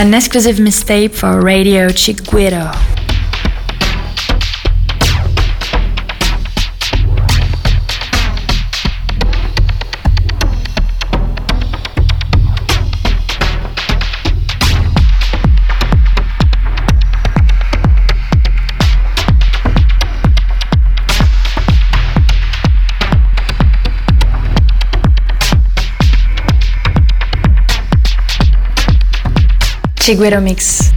An exclusive mixtape for Radio Chiguero. Chiguero Mix.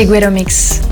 Chiguero Mix.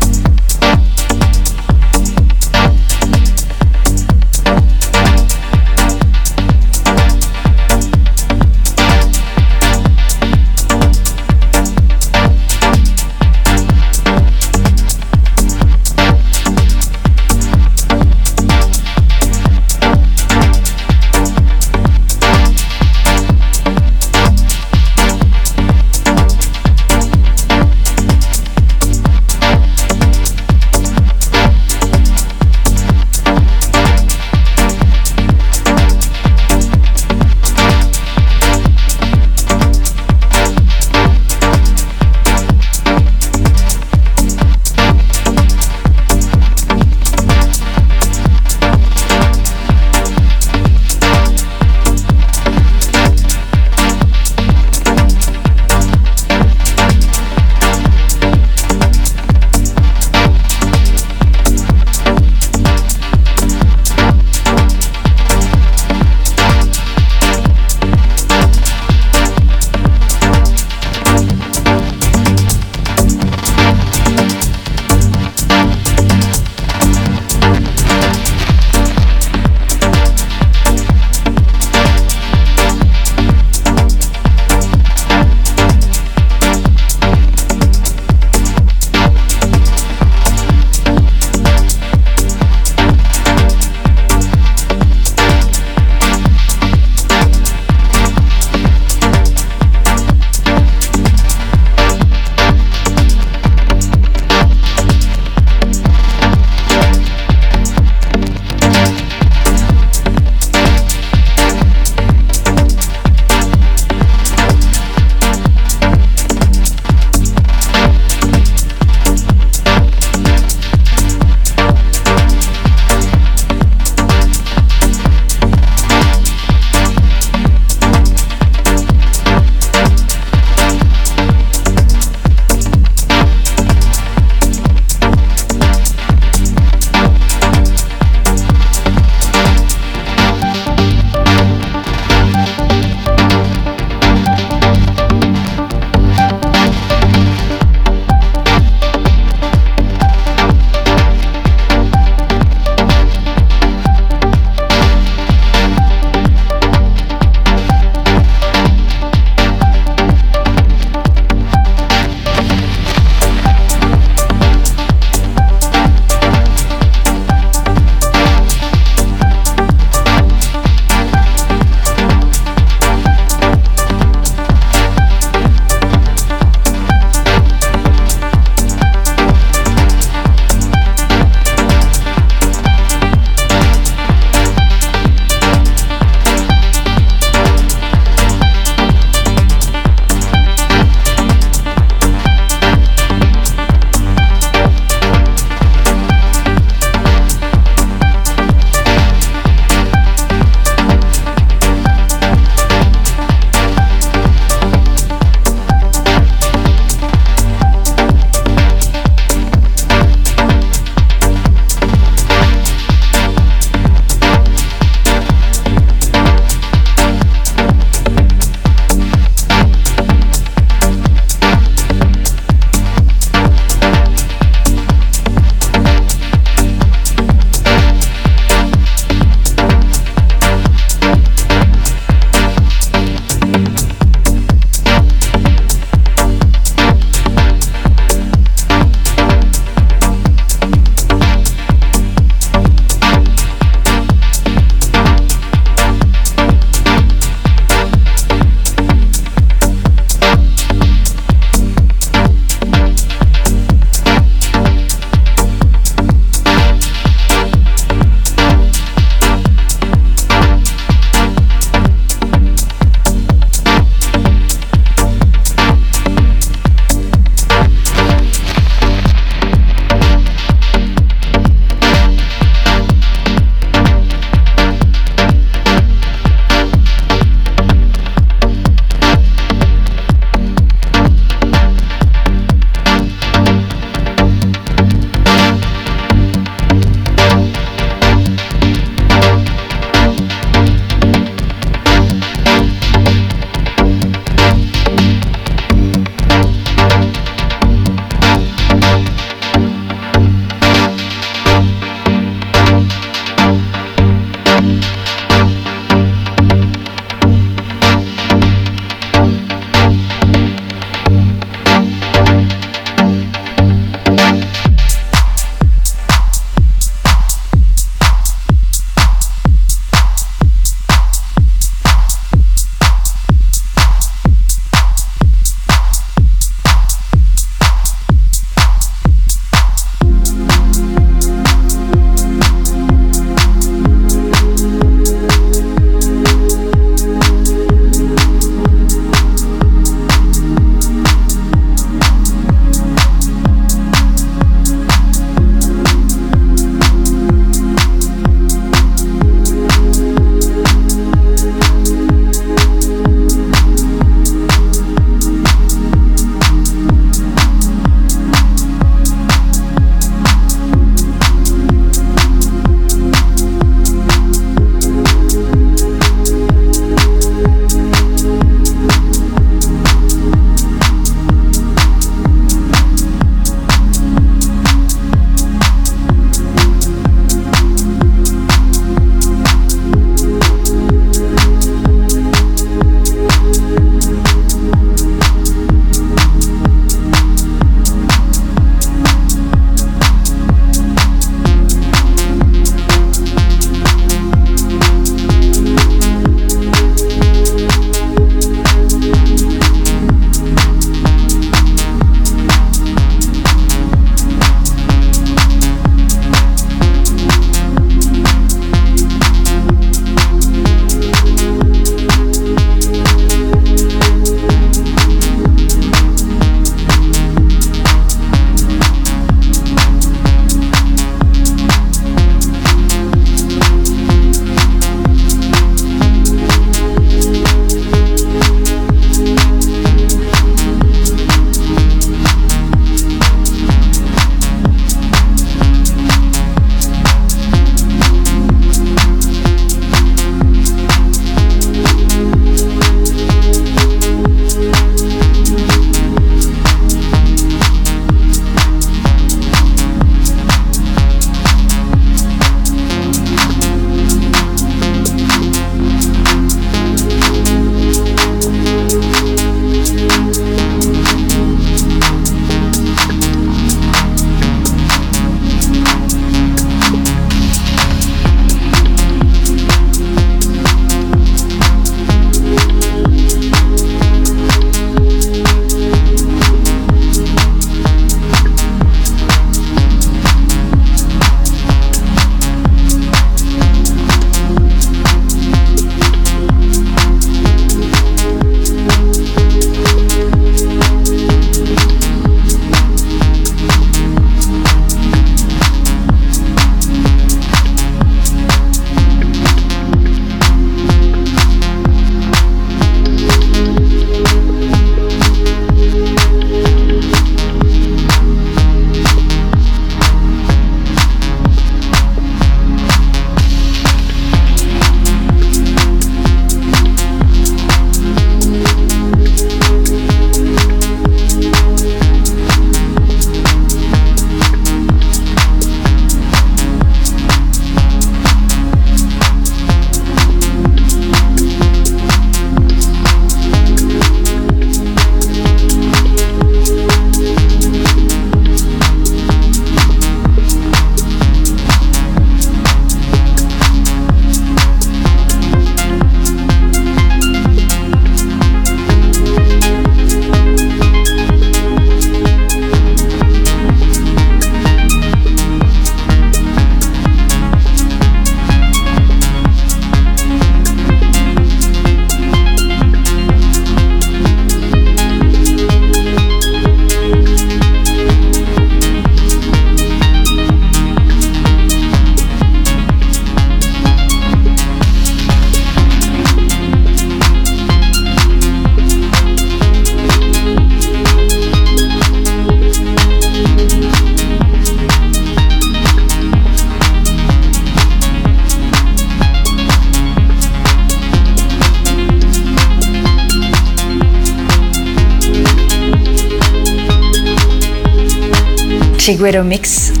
Chiguero Mix.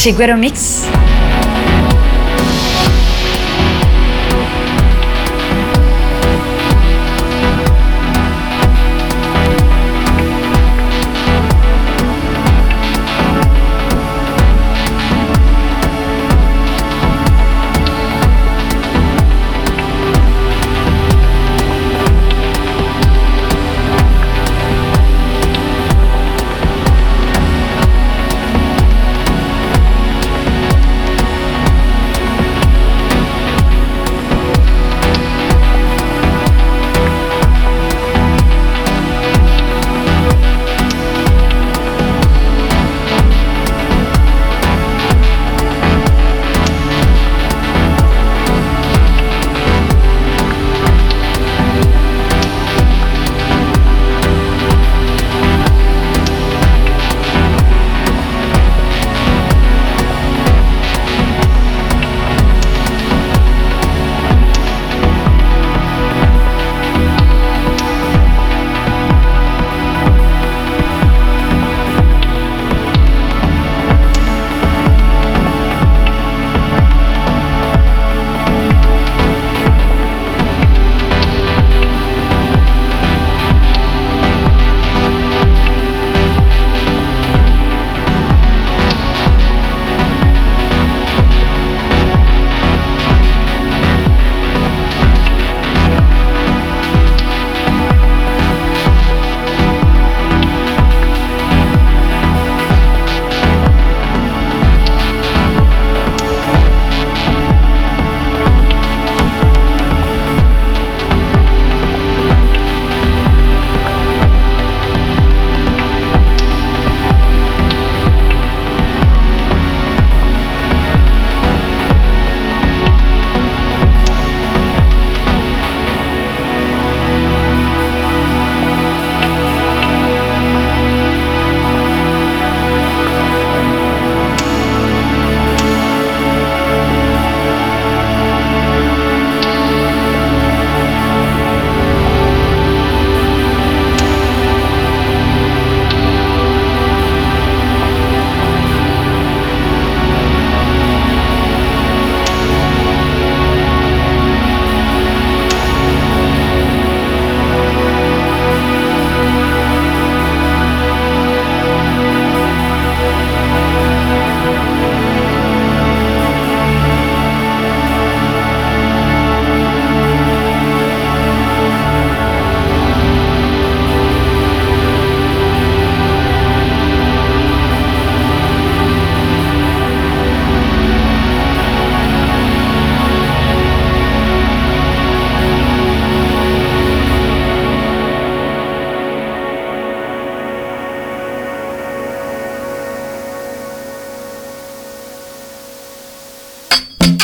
Chiguero Mix.